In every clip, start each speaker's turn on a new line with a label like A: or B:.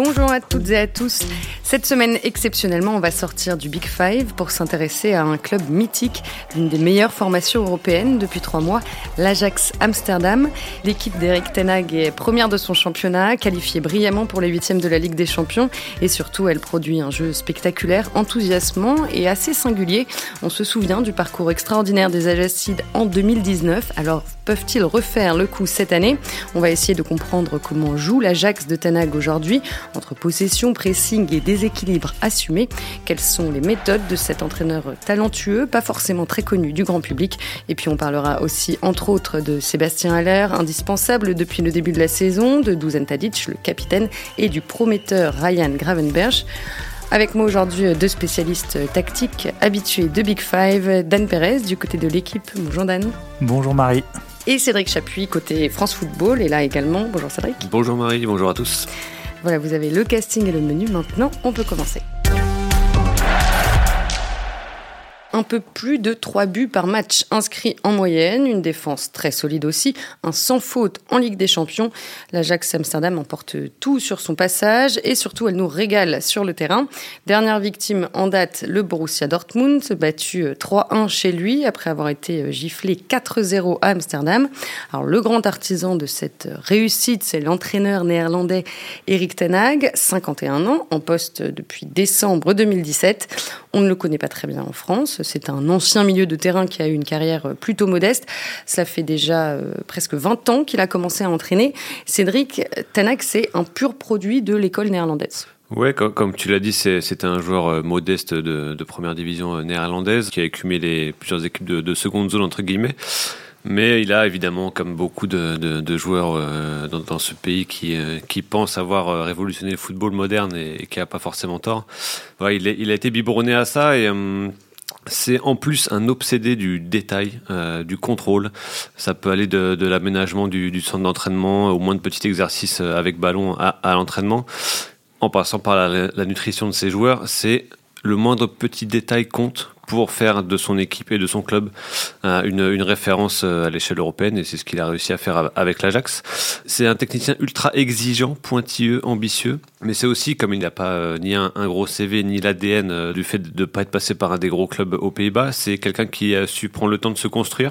A: Bonjour à toutes et à tous. Cette semaine, exceptionnellement, on va sortir du Big Five pour s'intéresser à un club mythique d'une des meilleures formations européennes depuis trois mois, l'Ajax Amsterdam. L'équipe d'Eric Tenag est première de son championnat, qualifiée brillamment pour les huitièmes de la Ligue des Champions et surtout, elle produit un jeu spectaculaire, enthousiasmant et assez singulier. On se souvient du parcours extraordinaire des Ajaxides en 2019. Alors, peuvent-ils refaire le coup cette année On va essayer de comprendre comment joue l'Ajax de Tenag aujourd'hui entre possession, pressing et déséquilibre assumé. Quelles sont les méthodes de cet entraîneur talentueux, pas forcément très connu du grand public Et puis on parlera aussi entre autres de Sébastien Haller, indispensable depuis le début de la saison, de Dusan Tadic, le capitaine, et du prometteur Ryan Gravenberch. Avec moi aujourd'hui deux spécialistes tactiques habitués de Big Five, Dan Perez du côté de l'équipe. Bonjour Dan.
B: Bonjour Marie.
A: Et Cédric Chapuis côté France Football est là également. Bonjour Cédric.
C: Bonjour Marie, bonjour à tous.
A: Voilà, vous avez le casting et le menu. Maintenant, on peut commencer. Un peu plus de 3 buts par match inscrits en moyenne, une défense très solide aussi, un sans faute en Ligue des Champions. L'Ajax Amsterdam emporte tout sur son passage et surtout elle nous régale sur le terrain. Dernière victime en date, le Borussia Dortmund, battu 3-1 chez lui après avoir été giflé 4-0 à Amsterdam. Alors le grand artisan de cette réussite, c'est l'entraîneur néerlandais Erik Ten Hag, 51 ans, en poste depuis décembre 2017. On ne le connaît pas très bien en France. C'est un ancien milieu de terrain qui a eu une carrière plutôt modeste. Cela fait déjà euh, presque 20 ans qu'il a commencé à entraîner. Cédric Tanak, c'est un pur produit de l'école néerlandaise.
C: Ouais, comme, tu l'as dit, c'était un joueur euh, modeste de, première division euh, néerlandaise qui a écumé plusieurs équipes de, de seconde zone entre guillemets. Mais il a évidemment, comme beaucoup de, joueurs euh, dans, ce pays qui, euh, qui pensent avoir euh, révolutionné le football moderne et, qui n'a pas forcément tort, il, il, a été biberonné à ça et c'est en plus un obsédé du détail, du contrôle. Ça peut aller de, l'aménagement du, centre d'entraînement au moins de petits exercices avec ballon à, l'entraînement, en passant par la, la nutrition de ses joueurs. C'est le moindre petit détail compte pour faire de son équipe et de son club euh, une, référence euh, à l'échelle européenne et c'est ce qu'il a réussi à faire avec l'Ajax. C'est un technicien ultra exigeant, pointilleux, ambitieux, mais c'est aussi, comme il n'a pas euh, ni un, gros CV ni l'ADN du fait de ne pas être passé par un des gros clubs aux Pays-Bas, c'est quelqu'un qui a su prendre le temps de se construire,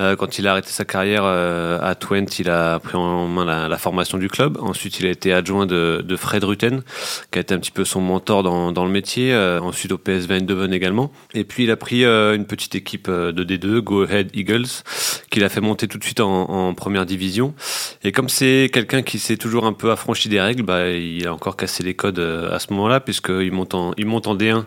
C: euh, quand il a arrêté sa carrière euh, à Twente, il a pris en main la, la, formation du club. Ensuite, il a été adjoint de, de, Fred Rutten, qui a été un petit peu son mentor dans, dans le métier. Euh, ensuite, au PSV Eindhoven également. Et puis, il a pris une petite équipe de D2, Go Ahead Eagles, qu'il a fait monter tout de suite en, en première division. Et comme c'est quelqu'un qui s'est toujours un peu affranchi des règles, bah, il a encore cassé les codes à ce moment-là, puisqu'il monte en, il monte en D1.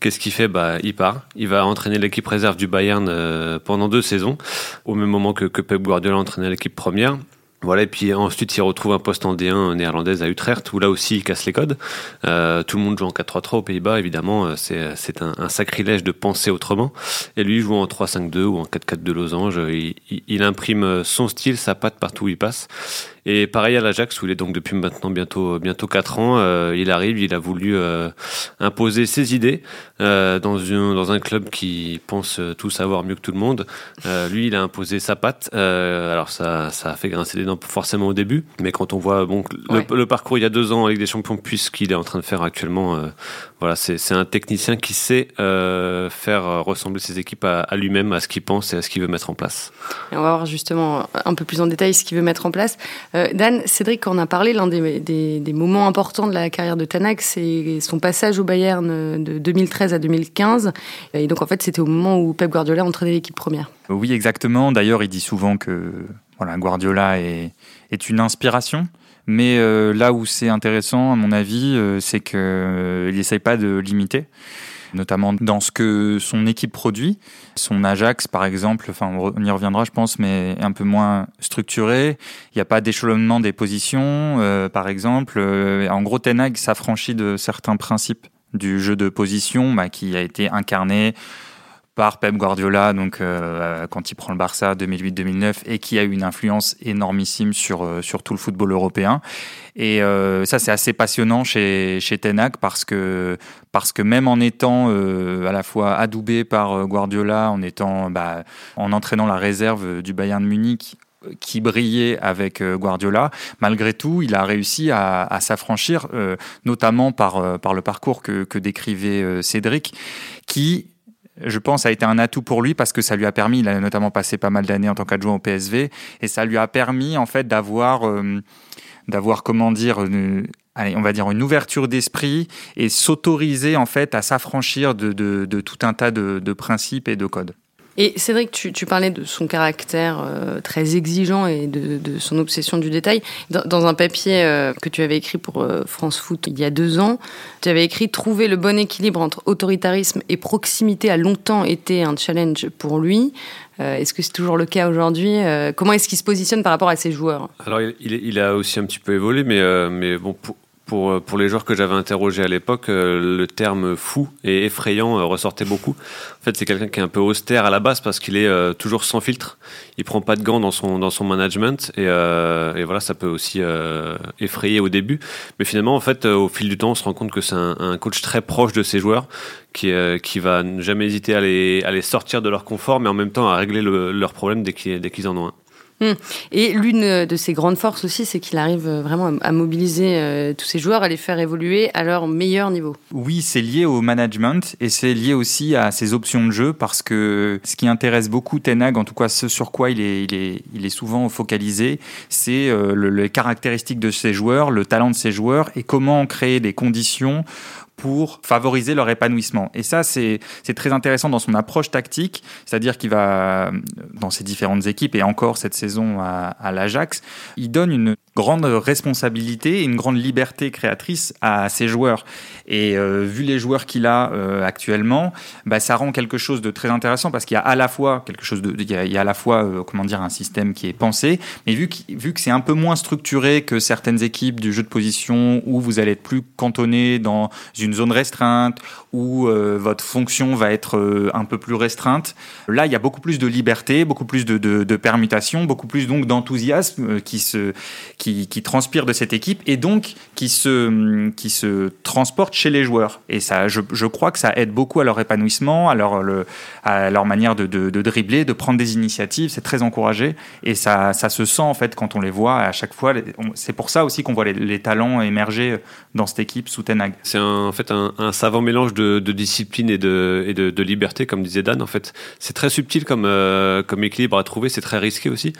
C: Qu'est-ce qu'il fait? Bah, Il part. Il va entraîner l'équipe réserve du Bayern pendant deux saisons au même moment que, Pep Guardiola entraînait l'équipe première. Voilà, et puis ensuite il retrouve un poste en D1 néerlandaise à Utrecht, où là aussi il casse les codes. Euh, tout le monde joue en 4-3-3 aux Pays-Bas, évidemment, euh, c'est, c'est un, un, sacrilège de penser autrement. Et lui joue en 3-5-2 ou en 4-4 de losange. Il, il, il, imprime son style, sa patte partout où il passe. Et pareil à l'Ajax, où il est donc depuis maintenant bientôt bientôt quatre ans. Euh, il arrive, il a voulu euh, imposer ses idées euh, dans, une, dans un club qui pense tout savoir mieux que tout le monde. lui, il a imposé sa patte. alors ça, ça a fait grincer des dents forcément au début, mais quand on voit bon, le, parcours il y a deux ans avec des champions, puisqu'il est en train de faire actuellement, voilà, c'est un technicien qui sait faire ressembler ses équipes à, à lui-même, à ce qu'il pense et à ce qu'il veut mettre en place.
A: Et on va voir justement un peu plus en détail ce qu'il veut mettre en place. Euh, Dan, Cédric, on a parlé, l'un des, moments importants de la carrière de Tanak, c'est son passage au Bayern de 2013 à 2015. Et donc, en fait, c'était au moment où Pep Guardiola entraînait l'équipe première.
B: Oui, exactement. D'ailleurs, il dit souvent que voilà, Guardiola est, une inspiration. Mais euh, là où c'est intéressant, à mon avis, euh, c'est qu'il n'essaye pas de l'imiter notamment dans ce que son équipe produit. Son Ajax, par exemple, enfin, on y reviendra, je pense, mais un peu moins structuré. Il n'y a pas d'échelonnement des positions, euh, par exemple. Euh, en gros, Ten s'affranchit de certains principes du jeu de position bah, qui a été incarné par Pep Guardiola, donc euh, quand il prend le Barça 2008-2009 et qui a eu une influence énormissime sur euh, sur tout le football européen. Et euh, ça c'est assez passionnant chez chez Tenac parce que parce que même en étant à la fois adoubé par Guardiola, en étant bah, en entraînant la réserve du Bayern de Munich qui brillait avec Guardiola, malgré tout, il a réussi à, s'affranchir, notamment par, par le parcours que, que décrivait Cédric, qui je pense, a été un atout pour lui parce que ça lui a permis, il a notamment passé pas mal d'années en tant qu'adjoint au PSV, et ça lui a permis en fait d'avoir, euh, d'avoir comment dire, allez, on va dire une ouverture d'esprit et s'autoriser en fait à s'affranchir de, tout un tas de principes et de codes.
A: Et Cédric, tu, parlais de son caractère euh, très exigeant et de, son obsession du détail. Dans, un papier euh, que tu avais écrit pour euh, France Foot il y a deux ans, tu avais écrit Trouver le bon équilibre entre autoritarisme et proximité a longtemps été un challenge pour lui. Est-ce que c'est toujours le cas aujourd'hui Comment est-ce qu'il se positionne par rapport à ses joueurs?
C: Alors, il, a aussi un petit peu évolué, mais, bon, pour, euh, pour les joueurs que j'avais interrogés à l'époque, euh, le terme fou et effrayant euh, ressortait beaucoup. En fait, c'est quelqu'un qui est un peu austère à la base parce qu'il est toujours sans filtre. Il prend pas de gants dans son, dans son management et, voilà, ça peut aussi effrayer au début. Mais finalement, en fait, au fil du temps, on se rend compte que c'est un, coach très proche de ses joueurs qui, qui va jamais hésiter à les, à les sortir de leur confort, mais en même temps à régler leurs problèmes dès qu'ils en ont un.
A: Hmm. Et l'une de ses grandes forces aussi, c'est qu'il arrive vraiment à mobiliser euh, tous ses joueurs, à les faire évoluer à leur meilleur niveau.
B: Oui, c'est lié au management et c'est lié aussi à ses options de jeu parce que ce qui intéresse beaucoup Tenag, en tout cas ce sur quoi il est, il est, il est souvent focalisé, c'est euh, les caractéristiques de ses joueurs, le talent de ses joueurs et comment créer des conditions pour favoriser leur épanouissement. Et ça, c'est très intéressant dans son approche tactique, c'est-à-dire qu'il va, dans ses différentes équipes, et encore cette saison à, à l'Ajax, il donne une grande responsabilité et une grande liberté créatrice à ses joueurs. Et euh, vu les joueurs qu'il a euh, actuellement, bah, ça rend quelque chose de très intéressant parce qu'il y a à la fois quelque chose de, il y a, à la fois euh, comment dire un système qui est pensé, mais vu que vu que c'est un peu moins structuré que certaines équipes du jeu de position où vous allez être plus cantonné dans une zone restreinte où votre fonction va être un peu plus restreinte. Là, il y a beaucoup plus de liberté, beaucoup plus de, de, de permutations, beaucoup plus donc d'enthousiasme qui se transpire de cette équipe et donc qui se, qui se transporte chez les joueurs. Et ça, je, je crois que ça aide beaucoup à leur épanouissement, à leur, le, à leur manière de, dribbler, de prendre des initiatives. C'est très encouragé et ça, ça se sent en fait quand on les voit à chaque fois. C'est pour ça aussi qu'on voit les, talents émerger dans cette équipe sous Tenag.
C: C'est en fait un, un, savant mélange de, discipline et, de, et de, liberté, comme disait Dan. En fait, c'est très subtil comme, euh, comme équilibre à trouver. C'est très risqué aussi.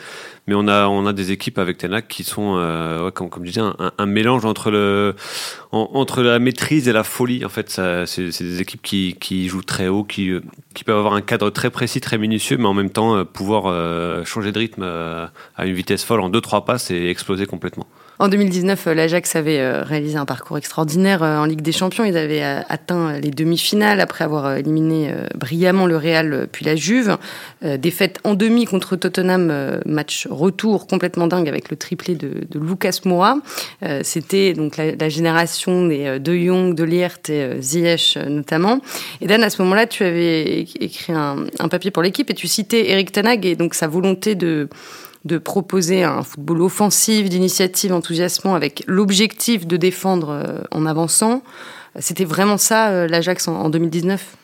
C: Mais on a, on a des équipes avec Tenag qui sont euh, comme, je un, mélange entre, la maîtrise et la folie. En fait, c'est des équipes qui, qui, jouent très haut, qui, qui peuvent avoir un cadre très précis, très minutieux, mais en même temps euh, pouvoir euh, changer de rythme à une vitesse folle en 2-3 passes et exploser complètement.
A: En 2019, euh, l'Ajax avait euh, réalisé un parcours extraordinaire euh, en Ligue des Champions. Ils avaient atteint les demi-finales après avoir éliminé brillamment le Real puis la Juve. Défaite en demi contre Tottenham, match retour complètement dingue avec le triplé de, Lucas Moura. C'était donc la, génération De Jong, de Liert et Ziyech notamment. Et Dan, à ce moment-là, tu avais écrit un, un papier pour l'équipe et tu citais Eric Tanag et donc sa volonté de de proposer un football offensif, d'initiative enthousiasmant avec l'objectif de défendre euh, en avançant. C'était vraiment ça euh, l'Ajax en 2019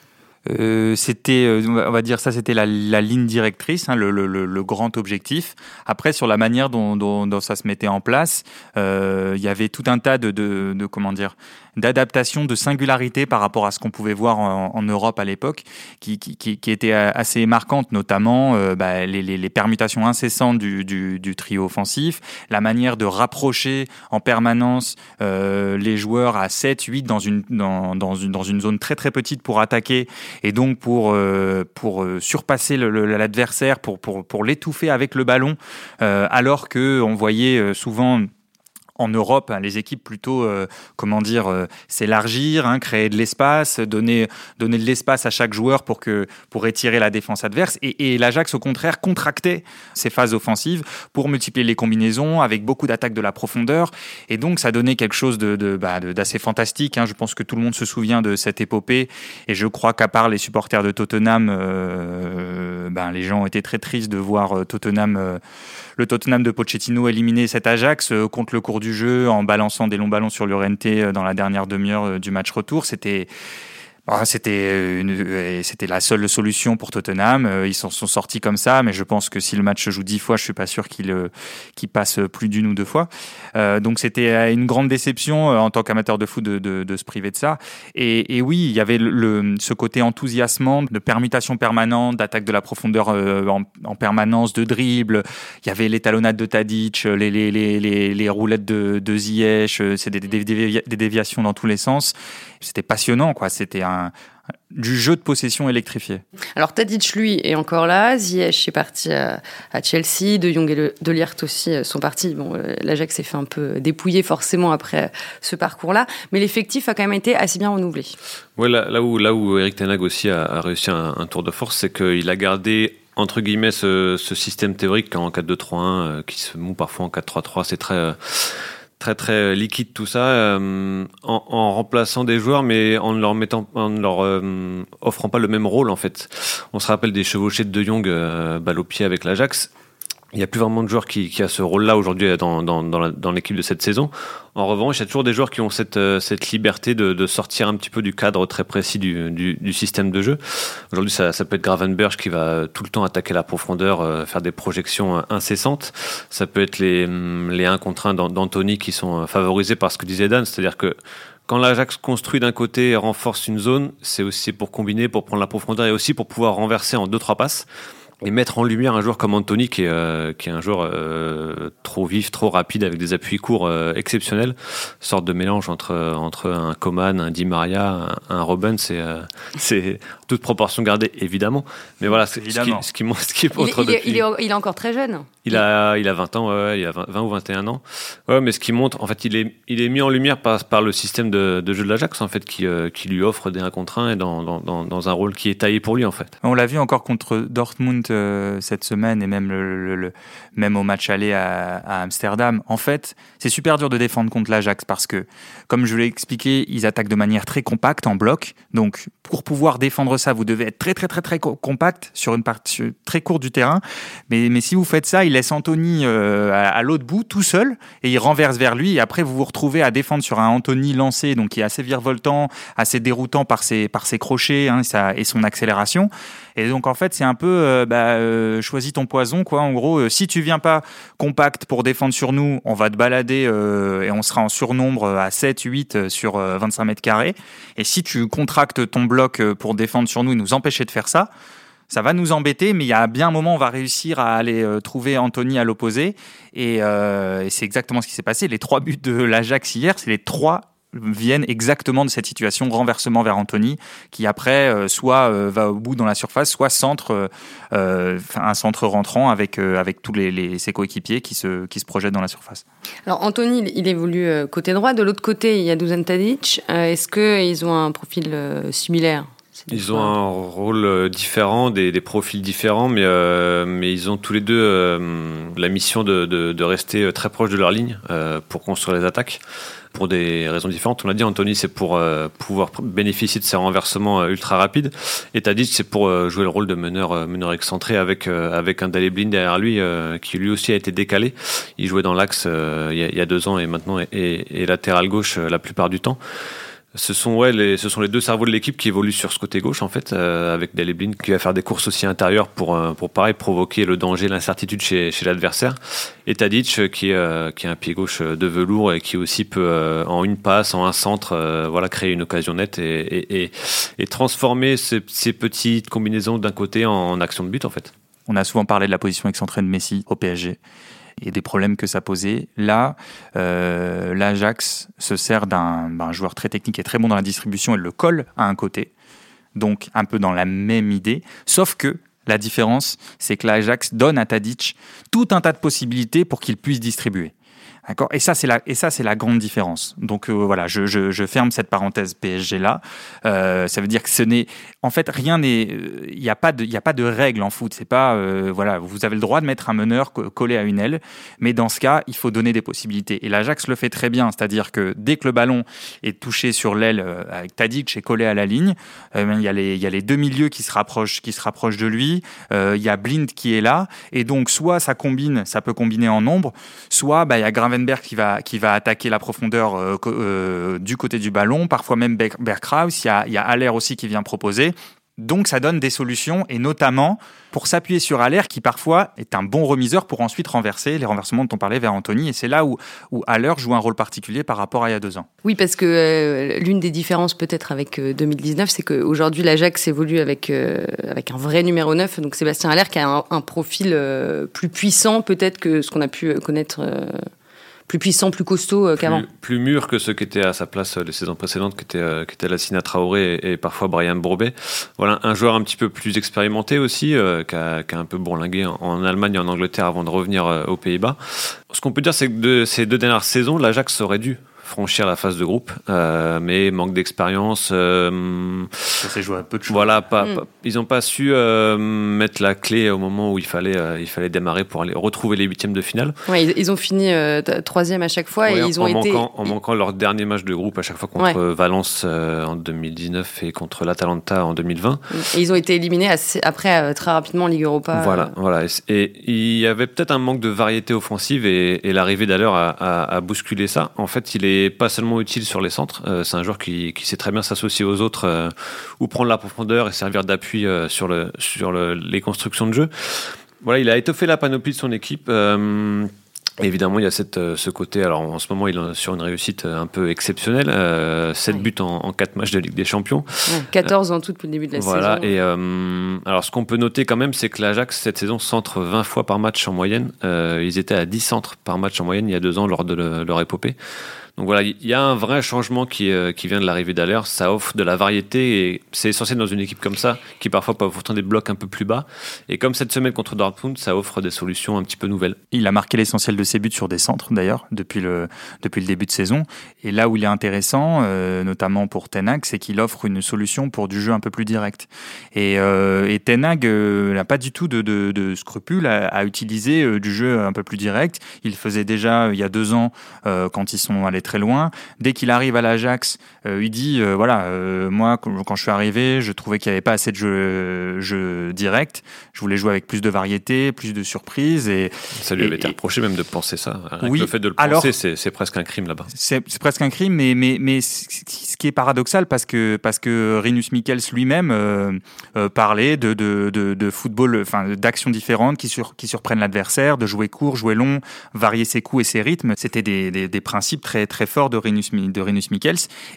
B: euh, c'était, on va dire ça, c'était la, ligne directrice, hein, le, grand objectif. Après, sur la manière dont, ça se mettait en place, il y avait tout un tas de, de comment dire, d'adaptation, de singularité par rapport à ce qu'on pouvait voir en, Europe à l'époque, qui, était assez marquante, notamment euh, bah, les, permutations incessantes du, trio offensif, la manière de rapprocher en permanence euh, les joueurs à 7, 8 dans une, dans, une, dans une zone très très petite pour attaquer et donc pour, euh, pour surpasser l'adversaire, pour, pour, pour l'étouffer avec le ballon, alors que on voyait souvent en Europe, hein, les équipes plutôt, euh, comment dire, euh, s'élargir, hein, créer de l'espace, donner, donner de l'espace à chaque joueur pour, que, pour étirer la défense adverse. Et, l'Ajax, au contraire, contractait ses phases offensives pour multiplier les combinaisons avec beaucoup d'attaques de la profondeur. Et donc, ça donnait quelque chose de, de, bah, d'assez fantastique. Hein. Je pense que tout le monde se souvient de cette épopée. Et je crois qu'à part les supporters de Tottenham, euh, ben, les gens étaient très tristes de voir Tottenham, le Tottenham de Pochettino éliminer cet Ajax contre le cours du jeu en balançant des longs ballons sur l'Urente euh, dans la dernière demi-heure euh, du match retour. C'était c'était une, c'était la seule solution pour Tottenham. Euh, ils s'en sont sortis comme ça, mais je pense que si le match se joue dix fois, je suis pas sûr qu'il euh, qu'il passe plus d'une ou deux fois. Euh, donc c'était une grande déception en tant qu'amateur de foot de, de, de, se priver de ça. Et, et oui, il y avait le, ce côté enthousiasmant de permutation permanente, d'attaque de la profondeur en, en, permanence, de dribble. Il y avait les talonnades de Tadic, les, les, les, les, les roulettes de, de Ziyech. C'est des, des, des déviations dans tous les sens. C'était passionnant, quoi. C'était un, du jeu de possession électrifié.
A: Alors Tadic, lui, est encore là. Ziyech est parti à, Chelsea. De Jong et De Ligt aussi euh, sont partis. Bon, euh, l'Ajax s'est fait un peu dépouiller forcément après euh, ce parcours-là. Mais l'effectif a quand même été assez bien renouvelé.
C: Ouais, là, où, là où Eric Tenag aussi a, réussi un, tour de force, c'est qu'il a gardé entre guillemets ce, système théorique en 4-2-3-1 qui se moue parfois en 4-3-3. C'est très très très euh, liquide tout ça euh, en, remplaçant des joueurs mais en leur mettant en leur euh, offrant pas le même rôle en fait. On se rappelle des chevauchés de De Jong euh, balle au pied avec l'Ajax il n'y a plus vraiment de joueurs qui, qui a ce rôle-là aujourd'hui dans, dans, dans l'équipe de cette saison. En revanche, il y a toujours des joueurs qui ont cette, euh, cette liberté de, de sortir un petit peu du cadre très précis du, du, du système de jeu. Aujourd'hui, ça, ça peut être Gravenberg qui va tout le temps attaquer la profondeur, euh, faire des projections incessantes. Ça peut être les, hum, les 1 contre 1 d'Anthony qui sont favorisés par ce que disait Dan, c'est-à-dire que quand l'Ajax construit d'un côté et renforce une zone, c'est aussi pour combiner, pour prendre la profondeur et aussi pour pouvoir renverser en deux trois passes et mettre en lumière un joueur comme Anthony qui est, euh, qui est un joueur euh, trop vif, trop rapide avec des appuis courts euh, exceptionnels, sorte de mélange entre entre un Coman, un Di Maria, un, un Robben, c'est c'est toute proportion gardée évidemment, mais voilà ce, évidemment. ce qui ce qui, ce qui
A: est, il, il, est, il, est, il est encore très jeune.
C: Il a, il a 20 ans, ouais, il a 20, ou 21 ans. Ouais, mais ce qui montre, en fait, il est, il est mis en lumière par, par le système de, de jeu de l'Ajax, en fait, qui, euh, qui lui offre des 1 contre 1 et dans, dans, dans, un rôle qui est taillé pour lui, en fait.
B: On l'a vu encore contre Dortmund euh, cette semaine et même, le, même au match aller à, à Amsterdam. En fait, c'est super dur de défendre contre l'Ajax parce que, comme je l'ai expliqué, ils attaquent de manière très compacte, en bloc. Donc, pour pouvoir défendre ça, vous devez être très, très, très, très compact sur une partie très courte du terrain. Mais, mais si vous faites ça, il laisse Anthony euh, à, l'autre bout tout seul et il renverse vers lui et après vous vous retrouvez à défendre sur un Anthony lancé donc qui est assez virevoltant, assez déroutant par ses par ses crochets hein, et son accélération. Et donc en fait c'est un peu euh, bah, euh, choisis ton poison quoi. En gros si tu viens pas compact pour défendre sur nous, on va te balader et on sera en surnombre à 7 8 sur 25 mètres carrés. Et si tu contractes ton bloc pour défendre sur nous et nous empêcher de faire ça, ça va nous embêter, mais il y a bien un moment, on va réussir à aller euh, trouver Anthony à l'opposé. Et, euh, et c'est exactement ce qui s'est passé. Les trois buts de l'Ajax hier, c'est les trois viennent exactement de cette situation, renversement vers Anthony, qui après euh, soit euh, va au bout dans la surface, soit centre, euh, un centre rentrant avec, avec tous les, ses coéquipiers qui se, qui se projettent dans la surface.
A: Alors Anthony, il évolue côté droit, de l'autre côté il y a Dusan Tadic. Est-ce qu'ils ont un profil similaire?
C: Ils ont un rôle euh, différent, des, des profils différents, mais, euh, mais ils ont tous les deux euh, la mission de, de, de, rester très proche de leur ligne euh, pour construire les attaques, pour des raisons différentes. On l'a dit, Anthony, c'est pour euh, pouvoir bénéficier de ses renversements ultra rapides, et Tadic, c'est pour jouer le rôle de meneur, meneur excentré avec, avec un Daley Blind derrière lui, qui lui aussi a été décalé. Il jouait dans l'axe il, y a deux ans et maintenant est, est latéral gauche la plupart du temps ce sont ouais, les, ce sont les deux cerveaux de l'équipe qui évoluent sur ce côté gauche en fait, euh, avec Deleblin qui va faire des courses aussi intérieures pour euh, pour pareil provoquer le danger, l'incertitude chez, chez l'adversaire. Et Tadic euh, qui est qui a un pied gauche de velours et qui aussi peut en une passe, en un centre, voilà créer une occasion nette et et, transformer ces, ces, petites combinaisons d'un côté en, en action de but en fait.
B: On a souvent parlé de la position excentrée de Messi au PSG et des problèmes que ça posait. Là, euh, l'Ajax se sert d'un joueur très technique et très bon dans la distribution et le colle à un côté. Donc un peu dans la même idée, sauf que la différence, c'est que l'Ajax donne à Tadic tout un tas de possibilités pour qu'il puisse distribuer. D'accord? Et ça, c'est la, et ça, c'est la grande différence. Donc euh, voilà, je, je, ferme cette parenthèse PSG là. Euh, ça veut dire que ce n'est, en fait, rien n'est, il n'y a pas de, il a pas de règle en foot. C'est pas, euh, voilà, vous avez le droit de mettre un meneur collé à une aile, mais dans ce cas, il faut donner des possibilités. Et l'Ajax le fait très bien, c'est-à-dire que dès que le ballon est touché sur l'aile avec Tadic et collé à la ligne, euh, il y a les, il y a les deux milieux qui se rapprochent, qui se rapprochent de lui. il y a Blind qui est là, et donc soit ça combine, ça peut combiner en nombre, soit bah, il y a Gravenberg qui va, qui va attaquer la profondeur du côté du ballon, parfois même Bergkraus. Il y a, y a Aller aussi qui vient proposer. Donc ça donne des solutions et notamment pour s'appuyer sur Aller qui parfois est un bon remiseur pour ensuite renverser les renversements dont on parlait vers Anthony et c'est là où, où Aller joue un rôle particulier par rapport à il y a deux ans.
A: Oui parce que euh, l'une des différences peut-être avec 2019 euh, c'est qu'aujourd'hui l'Ajax évolue avec, euh, avec un vrai numéro 9 donc Sébastien Aller qui a un profil plus puissant peut-être que ce qu'on a pu connaître plus puissant, plus costaud euh, qu'avant.
C: Plus, mûr que ceux qui étaient à sa place euh, les saisons précédentes, qui étaient, euh, qui étaient Lassina Traoré et, parfois Brian Bourbet. Voilà, un joueur un petit peu plus expérimenté aussi, qui, a, un peu bourlingué en, Allemagne et en Angleterre avant de revenir aux Pays-Bas. Ce qu'on peut dire, c'est que de ces deux dernières saisons, l'Ajax aurait dû franchir la phase de groupe, euh, mais manque d'expérience.
B: Euh, ça s'est joué un peu de choses.
C: Voilà, pas, mm. ils n'ont pas su euh, mettre la clé au moment où il fallait, il fallait démarrer pour aller retrouver les huitièmes de finale.
A: Ouais, ils, ont fini troisième à chaque fois et ils ont
C: en
A: été
C: manquant, en manquant leur dernier match de groupe à chaque fois contre Valence en 2019 et contre l'Atalanta en 2020.
A: Et ils ont été éliminés après très rapidement en Ligue Europa.
C: Voilà, voilà. Et, il y avait peut-être un manque de variété offensive et, l'arrivée d'Aleur a, a bousculé ça. En fait, il est pas seulement utile sur les centres. Euh, c'est un joueur qui, qui, sait très bien s'associer aux autres euh, ou prendre la profondeur et servir d'appui euh, sur, le, sur le, les constructions de jeu. Voilà, il a étoffé la panoplie de son équipe. Évidemment, il y a cette, ce côté. Alors, en ce moment, il est sur une réussite un peu exceptionnelle. 7 buts en, en, 4 matchs de Ligue des Champions.
A: 14 en tout depuis le début de la
C: voilà,
A: saison.
C: Et alors, ce qu'on peut noter quand même, c'est que l'Ajax, cette saison, centre 20 fois par match en moyenne. ils étaient à 10 centres par match en moyenne il y a deux ans lors de leur épopée. Donc voilà, il y a un vrai changement qui, euh, qui vient de l'arrivée d'Aller. Ça offre de la variété et c'est essentiel dans une équipe comme ça, qui parfois peut avoir des blocs un peu plus bas. Et comme cette semaine contre Dortmund, ça offre des solutions un petit peu nouvelles.
B: Il a marqué l'essentiel de ses buts sur des centres d'ailleurs, depuis le, depuis le début de saison. Et là où il est intéressant, euh, notamment pour Tenag, c'est qu'il offre une solution pour du jeu un peu plus direct. Et, euh, Tenag n'a pas du tout de, de, scrupules à, à utiliser du jeu un peu plus direct. Il faisait déjà il y a deux ans, quand ils sont allés très loin. Dès qu'il arrive à l'Ajax, euh, il dit euh, voilà, euh, moi quand je suis arrivé, je trouvais qu'il n'y avait pas assez de jeu, jeu, direct. Je voulais jouer avec plus de variété, plus de surprises. Et
C: ça lui avait été reproché même de penser ça. oui, le fait de le penser, c'est presque un crime là-bas.
B: C'est presque un crime, mais mais mais ce qui est paradoxal parce que parce que Rinus Michels lui-même parlait de, de, de, football, enfin d'actions différentes qui sur, qui surprennent l'adversaire, de jouer court, jouer long, varier ses coups et ses rythmes. C'était des, des, des principes très très fort de Renus, de.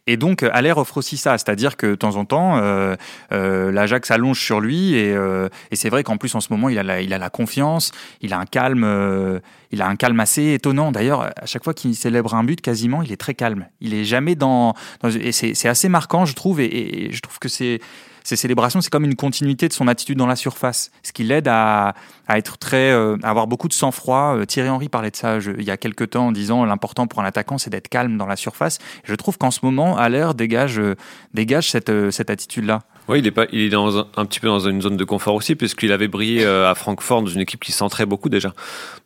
B: Et donc, Aller offre aussi ça, c'est-à-dire que de temps en temps, euh, euh, l'Ajax allonge sur lui. Et, euh, et c'est vrai qu'en plus, en ce moment, il a la, il a la confiance, il a un calme, il a un calme assez étonnant. D'ailleurs, à chaque fois qu'il célèbre un but, quasiment, il est très calme. Il est jamais dans. et c'est assez marquant, je trouve. et je trouve que c'est ces célébrations, c'est comme une continuité de son attitude dans la surface, ce qui l'aide à, être très, euh, à avoir beaucoup de sang-froid. Euh, Thierry Henry parlait de ça il y a quelques temps en disant l'important pour un attaquant, c'est d'être calme dans la surface. Je trouve qu'en ce moment, Aller dégage, euh, dégage cette, cette attitude-là.
C: Oui, il est, pas, il est dans un, petit peu dans une zone de confort aussi, puisqu'il avait brillé euh, à Francfort dans une équipe qui centrait beaucoup déjà.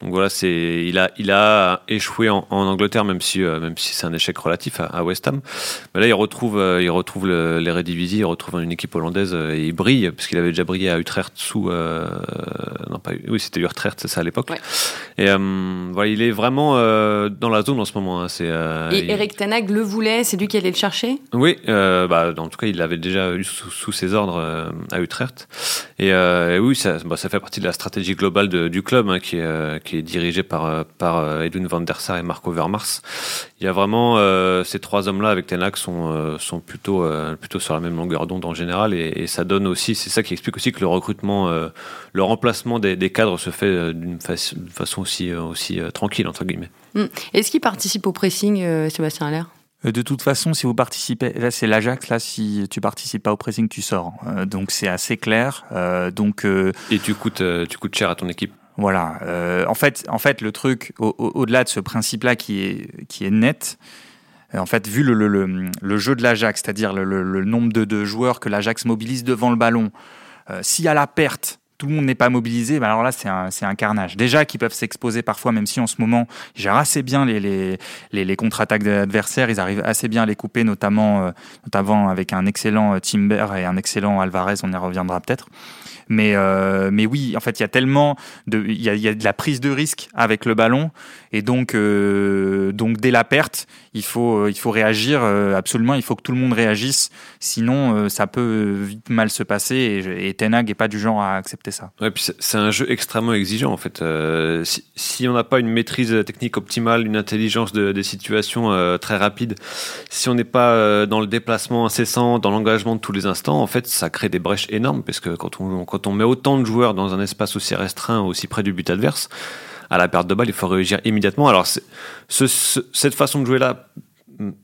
C: Donc voilà, c'est, il, a, il a échoué en, Angleterre, même si, euh, même si c'est un échec relatif à, West Ham. Mais là, il retrouve, euh, il retrouve le, les Redivisie, il retrouve une équipe hollandaise et il brille, puisqu'il avait déjà brillé à Utrecht sous. non, pas, oui, c'était Utrecht, c'est ça à l'époque. Et voilà, il est vraiment dans la zone en ce moment. Hein, c'est,
A: et Eric Tanag le voulait, c'est lui qui allait le chercher?
C: Oui, bah, en tout cas, il l'avait déjà eu sous sous ses ordres euh, à Utrecht. Et, euh, oui, ça, fait partie de la stratégie globale du club, hein, qui, est, euh, qui dirigée par, par Edwin van der Sar et Marco Vermars. Il y a vraiment ces trois hommes-là avec Tenac sont, sont plutôt, sur la même longueur d'onde en général, et, ça donne aussi, c'est ça qui explique aussi que le recrutement, le remplacement des, cadres se fait d'une façon aussi, aussi tranquille entre guillemets.
A: Hum. Est-ce qu'il participe au pressing, Sébastien Allaire?
B: De toute façon, si vous participez, là c'est l'Ajax, là si tu participes pas au pressing, tu sors. Euh, donc c'est assez clair. Euh, donc
C: et tu coûtes, tu coûtes cher à ton équipe.
B: Voilà. en fait, en fait, le truc au-delà de ce principe-là qui est qui est net. En fait, vu le, le, le, jeu de l'Ajax, c'est-à-dire le, nombre de, de, joueurs que l'Ajax mobilise devant le ballon, s'il y a la perte tout le monde n'est pas mobilisé, bah alors là, c'est un, carnage. Déjà, qu'ils peuvent s'exposer parfois, même si en ce moment, ils gèrent assez bien les, contre-attaques d'adversaires, ils arrivent assez bien à les couper, notamment, euh, notamment avec un excellent euh, Timber et un excellent Alvarez, on y reviendra peut-être. Mais, euh, mais oui, en fait, il y a tellement de, il y a, de la prise de risque avec le ballon, et donc, donc dès la perte, il faut, euh, il faut réagir euh, absolument. Il faut que tout le monde réagisse, sinon ça peut vite mal se passer. Et, Tenag est pas du genre à accepter ça.
C: Ouais, c'est un jeu extrêmement exigeant en fait. si, on n'a pas une maîtrise technique optimale, une intelligence de, des situations très rapide, si on n'est pas dans le déplacement incessant, dans l'engagement de tous les instants, en fait, ça crée des brèches énormes parce que quand on, quand on met autant de joueurs dans un espace aussi restreint, aussi près du but adverse, à la perte de balle, il faut réagir immédiatement. Alors, ce, cette façon de jouer là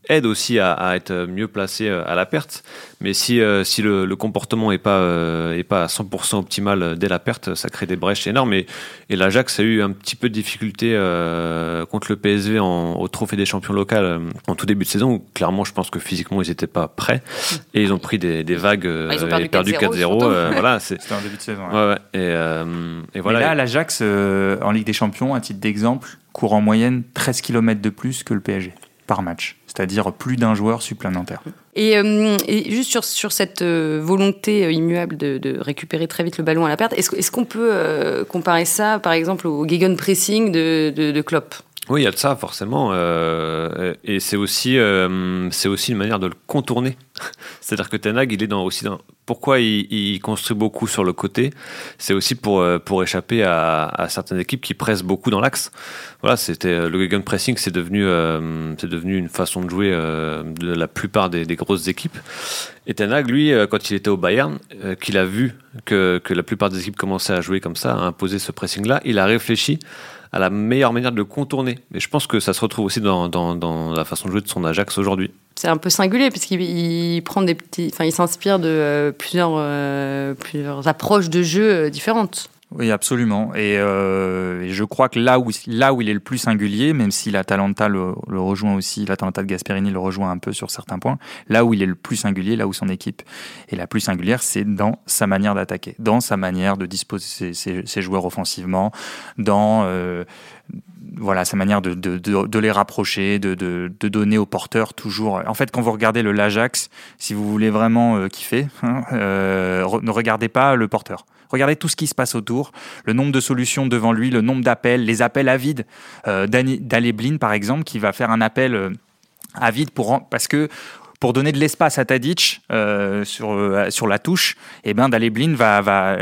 C: aide aussi à, à, être mieux placé euh, à la perte. Mais si, euh, si le, le, comportement n'est pas, euh, est pas à 100% optimal dès la perte, ça crée des brèches énormes. Et, et l'Ajax a eu un petit peu de difficulté euh, contre le PSV en, au Trophée des champions local en tout début de saison, où clairement, je pense que physiquement, ils n'étaient pas prêts. Et ils ont pris des, des vagues
A: ah, ils ont perdu, perdu 4-0.
B: voilà, C'était un début de saison. Ouais. Ouais, et, et, voilà. Mais là, l'Ajax, en Ligue des champions, à titre d'exemple, court en moyenne 13 km de plus que le PSG par match c'est-à-dire plus d'un joueur supplémentaire.
A: Et, euh, et, juste sur, cette euh, volonté euh, immuable de, récupérer très vite le ballon à la perte, est-ce, est-ce qu'on peut euh, comparer ça, par exemple, au gegenpressing de, de, de Klopp?
C: Oui, il y a de ça forcément, euh, et c'est aussi euh, aussi une manière de le contourner. C'est-à-dire que Tenag, il est dans aussi dans pourquoi il, construit beaucoup sur le côté, c'est aussi pour pour échapper à, certaines équipes qui pressent beaucoup dans l'axe. Voilà, c'était le gegenpressing, pressing, c'est devenu euh, c'est devenu une façon de jouer euh, de la plupart des, des, grosses équipes. Et Tenag, lui, euh, quand il était au Bayern, qu'il a vu que que la plupart des équipes commençaient à jouer comme ça, à imposer ce pressing-là, il a réfléchi à la meilleure manière de le contourner. Et je pense que ça se retrouve aussi dans, la façon de jouer de son Ajax aujourd'hui.
A: C'est un peu singulier puisqu'il prend des petits, enfin il s'inspire de euh, plusieurs, euh, plusieurs approches de jeu euh, différentes.
B: Oui, absolument. Et, euh, et, je crois que là où, là où il est le plus singulier, même si l'Atalanta le, le rejoint aussi, l'Atalanta de Gasperini le rejoint un peu sur certains points, là où il est le plus singulier, là où son équipe est la plus singulière, c'est dans sa manière d'attaquer, dans sa manière de disposer ses, joueurs offensivement, dans euh, voilà sa manière de, les rapprocher, de, de, donner aux porteurs toujours. En fait, quand vous regardez le L'Ajax, si vous voulez vraiment euh, kiffer, hein, ne regardez pas le porteur. Regardez tout ce qui se passe autour, le nombre de solutions devant lui, le nombre d'appels, les appels à vide. Euh, d'Aleblin par exemple, qui va faire un appel euh, à vide pour parce que pour donner de l'espace à Tadic euh, sur, euh, sur la touche, et eh ben va, va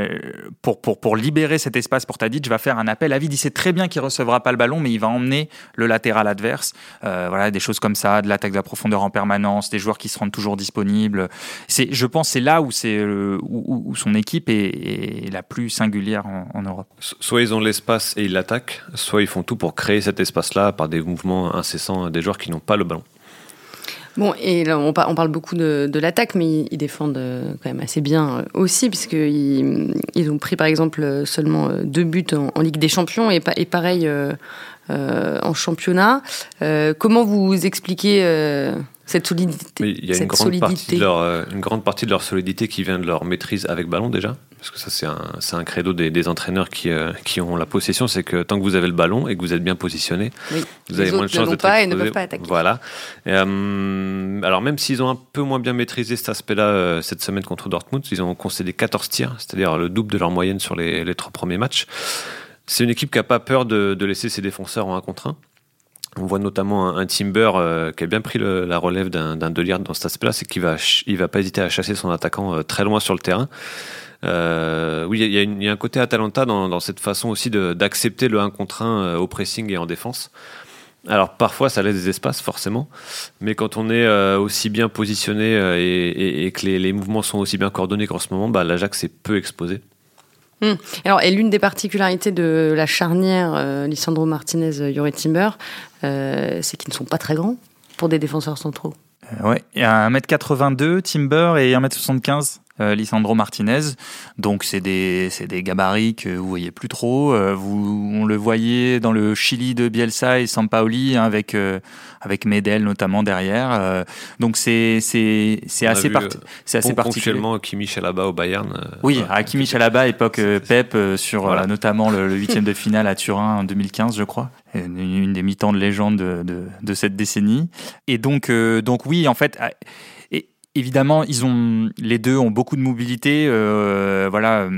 B: pour, pour, pour libérer cet espace pour Tadic, va faire un appel à vide. Il sait très bien qu'il recevra pas le ballon, mais il va emmener le latéral adverse. Euh, voilà, des choses comme ça, de l'attaque de la profondeur en permanence, des joueurs qui se rendent toujours disponibles. C'est, je pense, c'est là où c'est où, son équipe est, est, la plus singulière en, en Europe.
C: Soit ils ont l'espace et ils l'attaquent, soit ils font tout pour créer cet espace-là par des mouvements incessants des joueurs qui n'ont pas le ballon.
A: Bon, et là, on, parle beaucoup de, de l'attaque, mais ils défendent euh, quand même assez bien euh, aussi, puisqu'ils ils ont pris par exemple seulement euh, deux buts en, en Ligue des Champions et, et pareil euh, en championnat. Euh, comment vous expliquez cette solidité
C: Il y a une grande, partie de leur, une grande partie de leur solidité qui vient de leur maîtrise avec ballon déjà? Parce que ça c'est un, un credo des, des entraîneurs qui, euh, qui ont la possession, c'est que tant que vous avez le ballon et que vous êtes bien positionné,
A: oui.
C: vous
A: Les
C: avez moins de chances de
A: pas et ne peuvent pas attaquer.
C: Voilà. Et, euh, alors même s'ils ont un peu moins bien maîtrisé cet aspect-là euh, cette semaine contre Dortmund, ils ont concédé 14 tirs, c'est-à-dire le double de leur moyenne sur les, les trois premiers matchs. C'est une équipe qui n'a pas peur de, de laisser ses défenseurs en 1 contre 1. On voit notamment un, un Timber euh, qui a bien pris le, la relève d'un Delirte dans cet aspect-là, c'est qu'il va, il va pas hésiter à chasser son attaquant euh, très loin sur le terrain. Euh, oui, il y, y, a un côté Atalanta dans, dans cette façon aussi d'accepter le 1 contre 1 euh, au pressing et en défense. Alors parfois ça laisse des espaces forcément, mais quand on est euh, aussi bien positionné euh, et, et, et, que les, les, mouvements sont aussi bien coordonnés qu'en ce moment, bah, l'Ajax est peu exposé.
A: Hum. Alors, et l'une des particularités de la charnière euh, Lissandro Martinez-Yuri Timber, euh, c'est qu'ils ne sont pas très grands pour des défenseurs centraux.
B: Euh, ouais, il y a 1m82 Timber et 1m75 euh, Lisandro Martinez. Donc c'est des c'est des gabarits que vous voyez plus trop. Euh, vous on le voyait dans le Chili de Bielsa et Sampaoli hein, avec euh, avec Medel notamment derrière. Euh, donc c'est assez part... c'est assez particulier.
C: Ponctuellement Kimi Chalaba au Bayern.
B: oui, à Kimi Chalaba époque Pep sur voilà. notamment le huitième de finale à Turin en 2015 je crois une, des mi-temps de légende de, de, de, cette décennie. Et donc, euh, donc oui, en fait, évidemment, ils ont, les deux ont beaucoup de mobilité. Euh, voilà,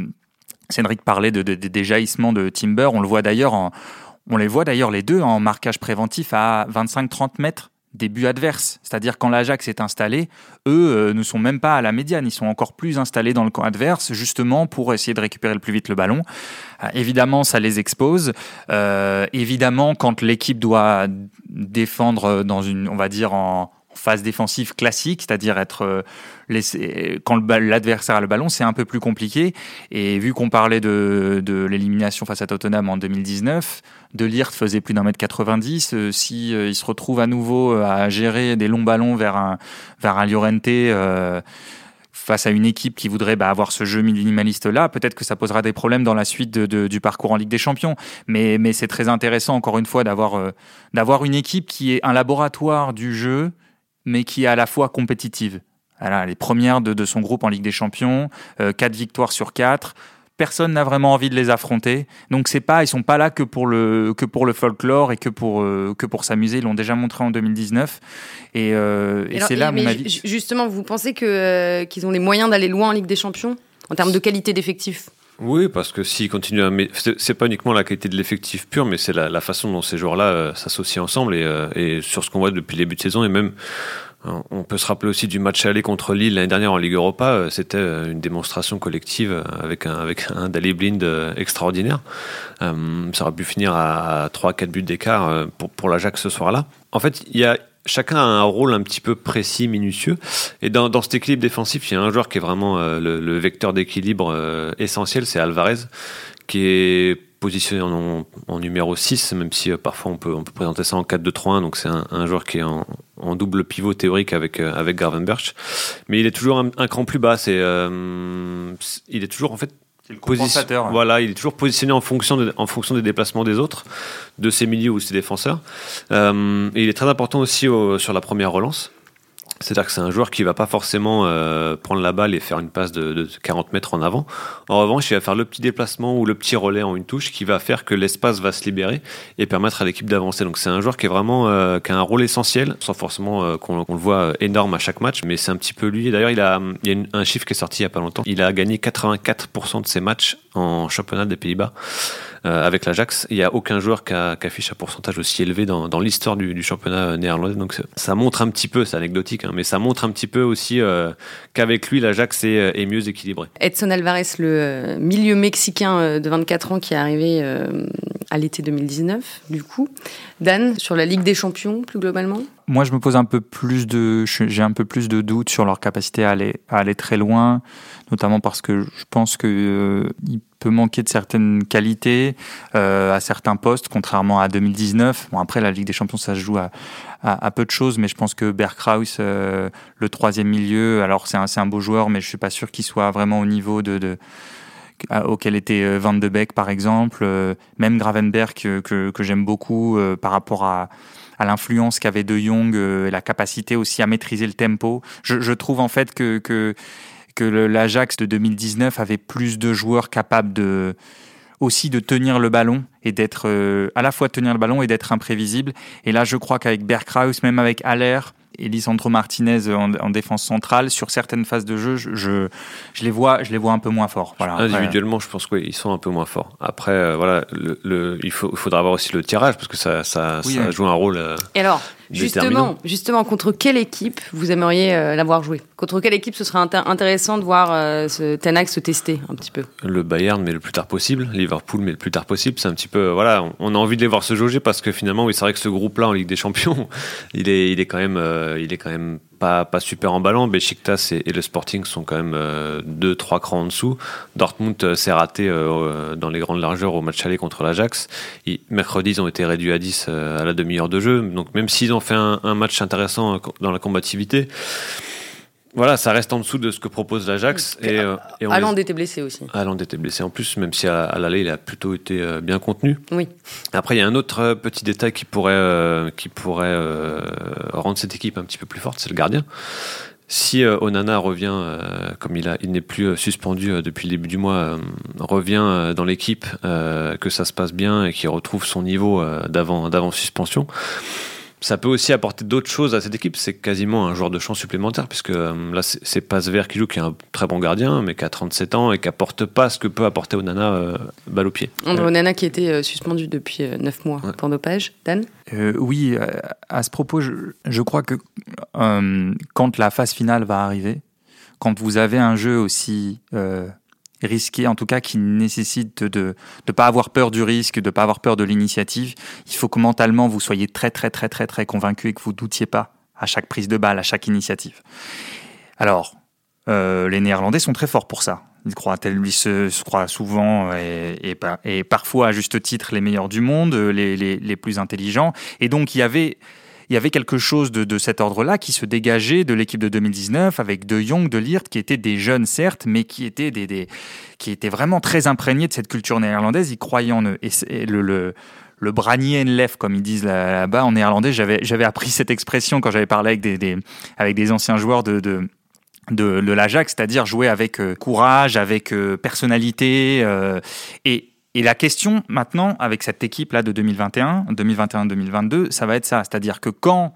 B: Cédric parlait de, des jaillissements de Timber. On le voit d'ailleurs on les voit d'ailleurs les deux en marquage préventif à 25-30 mètres des buts adverses. C'est-à-dire quand l'Ajax est installé, eux euh, ne sont même pas à la médiane, ils sont encore plus installés dans le camp adverse, justement pour essayer de récupérer le plus vite le ballon. Euh, évidemment, ça les expose. Euh, évidemment, quand l'équipe doit défendre dans une, on va dire en, phase défensive classique, c'est-à-dire être euh, quand l'adversaire a le ballon, c'est un peu plus compliqué. Et vu qu'on parlait de, l'élimination face à Tottenham en 2019, De Ligt faisait plus d'un mètre 90. Euh, si euh, il se retrouve à nouveau à gérer des longs ballons vers un vers un Llorente face à une équipe qui voudrait bah, avoir ce jeu minimaliste là, peut-être que ça posera des problèmes dans la suite du parcours en Ligue des Champions. Mais, c'est très intéressant encore une fois d'avoir une équipe qui est un laboratoire du jeu mais qui est à la fois compétitive. Voilà, les premières de, de, son groupe en Ligue des Champions, euh, 4 victoires sur 4. Personne n'a vraiment envie de les affronter. Donc c'est pas, ils sont pas là que pour le que pour le folklore et que pour euh, que pour s'amuser. Ils l'ont déjà montré en 2019 et, euh, et, c'est là à mon avis.
A: Justement, vous pensez euh, qu'ils ont les moyens d'aller loin en Ligue des Champions en termes de qualité d'effectif
C: oui, parce que s'ils continuent à. C'est pas uniquement la qualité de l'effectif pur, mais c'est la, façon dont ces joueurs-là euh, s'associent ensemble et, euh, et, sur ce qu'on voit depuis le début de saison et même. On peut se rappeler aussi du match aller contre Lille l'année dernière en Ligue Europa. Euh, c'était une démonstration collective avec un, avec un Dali Blind extraordinaire. ça aurait pu finir à 3-4 buts d'écart pour, pour l'Ajax ce soir-là. En fait, il y a, chacun a un rôle un petit peu précis, minutieux. Et dans, dans cet équilibre défensif, il y a un joueur qui est vraiment euh, le, le, vecteur d'équilibre euh, essentiel, c'est Alvarez, qui est positionné en, en numéro 6, même si euh, parfois on peut, on peut présenter ça en 4-2-3-1. Donc c'est un, un, joueur qui est en, en double pivot théorique avec, avec Garvenberch. Mais il est toujours un, un cran plus bas. C'est, il est toujours en fait
B: le
C: Voilà, il est toujours positionné en fonction, de, en fonction des déplacements des autres, de ses milieux ou ses défenseurs. Euh, et il est très important aussi au, sur la première relance. C'est-à-dire que c'est un joueur qui va pas forcément euh, prendre la balle et faire une passe de, de, 40 mètres en avant. En revanche, il va faire le petit déplacement ou le petit relais en une touche qui va faire que l'espace va se libérer et permettre à l'équipe d'avancer. Donc c'est un joueur qui est vraiment euh, qui a un rôle essentiel, sans forcément euh, qu'on le voit énorme à chaque match, mais c'est un petit peu lui. D'ailleurs, il a, il y a un chiffre qui est sorti il y a pas longtemps. Il a gagné 84% de ses matchs en championnat des Pays-Bas. Euh, avec l'Ajax. Il n'y a aucun joueur qui, a, qui, affiche un pourcentage aussi élevé dans, dans l'histoire du, du, championnat néerlandais. Donc ça montre un petit peu, c'est anecdotique, hein, mais ça montre un petit peu aussi euh, qu'avec lui, l'Ajax est, euh, est, mieux équilibré.
A: Edson Alvarez, le euh, milieu mexicain de 24 ans qui est arrivé à l'été 2019, du coup. Dan, sur la Ligue des Champions, plus globalement?
B: Moi, je me pose un peu plus de, j'ai un peu plus de doutes sur leur capacité à aller, à aller très loin, notamment parce que je pense que euh, peut manquer de certaines qualités euh, à certains postes, contrairement à 2019. Bon, après, la Ligue des Champions, ça se joue à, à, à peu de choses, mais je pense que Bergkraus, euh, le troisième milieu, alors c'est un, un beau joueur, mais je suis pas sûr qu'il soit vraiment au niveau de, de auquel était Van de Beek par exemple, même Gravenberg que, que, que j'aime beaucoup par rapport à, à l'influence qu'avait De Jong euh, et la capacité aussi à maîtriser le tempo. Je, je trouve en fait que, que, que l'Ajax de 2019 avait plus de joueurs capables de aussi de tenir le ballon et d'être euh, à la fois tenir le ballon et d'être imprévisible. Et là, je crois qu'avec Bergkraus, même avec Aller, et Lisandro Martinez en, en, défense centrale, sur certaines phases de jeu, je, je, je, les, vois, je les vois un peu moins forts. Voilà,
C: Individuellement, je pense qu'ils sont un peu moins forts. Après, euh, voilà, le, le, il, faut, il faudra avoir aussi le tirage parce que ça, ça, oui, ça oui. joue un rôle. Euh,
A: et alors, Justement, justement, contre quelle équipe vous aimeriez euh, l'avoir joué? Contre quelle équipe ce serait intéressant de voir euh, ce Tenac se tester un petit peu?
C: Le Bayern, mais le plus tard possible. Liverpool, mais le plus tard possible. C'est un petit peu, voilà, on a envie de les voir se jauger parce que finalement, oui, c'est vrai que ce groupe-là en Ligue des Champions, il est, il est quand même, euh, il est quand même pas, pas super emballant. Besiktas et, et le Sporting sont quand même euh, deux, trois crans en dessous. Dortmund euh, s'est raté euh, dans les grandes largeurs au match aller contre l'Ajax. Mercredi, ils ont été réduits à 10 euh, à la demi-heure de jeu. Donc même s'ils ont fait un match intéressant dans la combativité, voilà, ça reste en dessous de ce que propose l'Ajax.
A: Et, euh, et Allende les... était blessé aussi.
C: Allende était blessé en plus, même si à, à l'aller, il a plutôt été euh, bien contenu.
A: Oui.
C: Après, il y a un autre euh, petit détail qui pourrait, euh, qui pourrait euh, rendre cette équipe un petit peu plus forte, c'est le gardien. Si Onana revient, comme il, a, il n'est plus suspendu depuis le début du mois, revient dans l'équipe, que ça se passe bien et qu'il retrouve son niveau d'avant, d'avant suspension, ça peut aussi apporter d'autres choses à cette équipe. C'est quasiment un joueur de champ supplémentaire, puisque euh, là, c'est Pasver qui joue, qui est un très bon gardien, mais qui a 37 ans et qui apporte pas ce que peut apporter Onana euh, balle au pied.
A: André Onana qui était euh, suspendu depuis 9 mois pour dopage. Dan?
B: Oui, à ce propos, je, je crois que quand la phase finale va arriver, quand vous avez un jeu aussi risqué, en tout cas qui nécessite de ne pas avoir peur du risque, de ne pas avoir peur de l'initiative. Il faut que mentalement vous soyez très très très très très convaincu et que vous doutiez pas à chaque prise de balle, à chaque initiative. Alors, euh, les Néerlandais sont très forts pour ça. Ils croient, lui se, se croient souvent et, et, et, parfois à juste titre les meilleurs du monde, les, les, les plus intelligents. Et donc il y avait il y avait quelque chose de, cet ordre-là qui se dégageait de l'équipe de 2019 avec De Jong, De Liert, qui étaient des jeunes certes, mais qui étaient, des, qui étaient vraiment très imprégnés de cette culture néerlandaise. Ils croyaient en eux. Et, le, le le branier comme ils disent là-bas en néerlandais. J'avais, j'avais appris cette expression quand j'avais parlé avec des, avec des anciens joueurs de, de, de, l'Ajax, c'est-à-dire jouer avec euh, courage, avec euh, personnalité. Euh, et et la question maintenant, avec cette équipe-là de 2021, 2021-2022, ça va être ça. C'est-à-dire que quand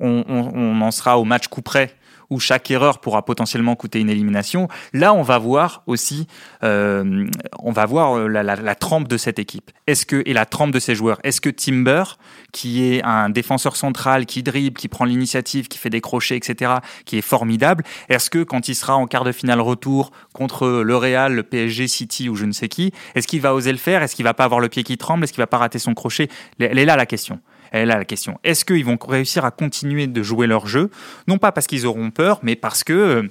B: on, en sera au match coup près, où chaque erreur pourra potentiellement coûter une élimination. Là, on va voir aussi, euh, on va voir euh, la, trempe de cette équipe. Est-ce que et la trempe de ces joueurs. Est-ce que Timber, qui est un défenseur central, qui dribble, qui prend l'initiative, qui fait des crochets, etc., qui est formidable, est-ce que quand il sera en quart de finale retour contre le Real, le PSG, City ou je ne sais qui, est-ce qu'il va oser le faire? Est-ce qu'il va pas avoir le pied qui tremble? Est-ce qu'il va pas rater son crochet? Elle est là la question elle a la question. Est-ce qu'ils vont réussir à continuer de jouer leur jeu? Non pas parce qu'ils auront peur, mais parce que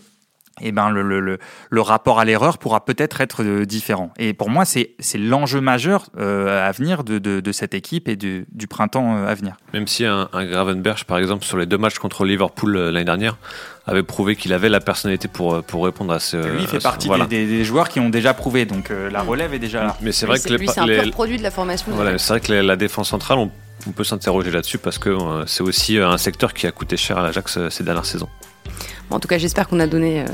B: eh ben, le, le, le, rapport à l'erreur pourra peut-être être euh, différent. Et pour moi, c'est l'enjeu majeur euh, à venir de, de, de, cette équipe et du, du printemps euh, à venir.
C: Même si un, un, Gravenberch, par exemple, sur les deux matchs contre Liverpool l'année dernière, avait prouvé qu'il avait la personnalité pour, pour répondre à ce.
B: Lui, il fait partie des, des, joueurs qui ont déjà prouvé, donc la relève est déjà là.
A: Mais c'est vrai que lui, c'est un les, produit de la formation.
C: Voilà, c'est vrai que la défense centrale, on on peut s'interroger là-dessus parce que euh, c'est aussi euh, un secteur qui a coûté cher à l'Ajax euh, ces dernières saisons.
A: en tout cas, j'espère qu'on a donné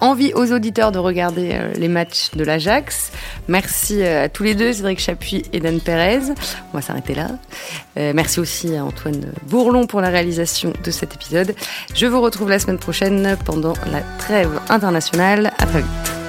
A: envie aux auditeurs de regarder les matchs de l'Ajax. Merci à tous les deux, Cédric Chapuis et Dan Perez. On va s'arrêter là. merci aussi à Antoine Bourlon pour la réalisation de cet épisode. Je vous retrouve la semaine prochaine pendant la trêve internationale. À très vite.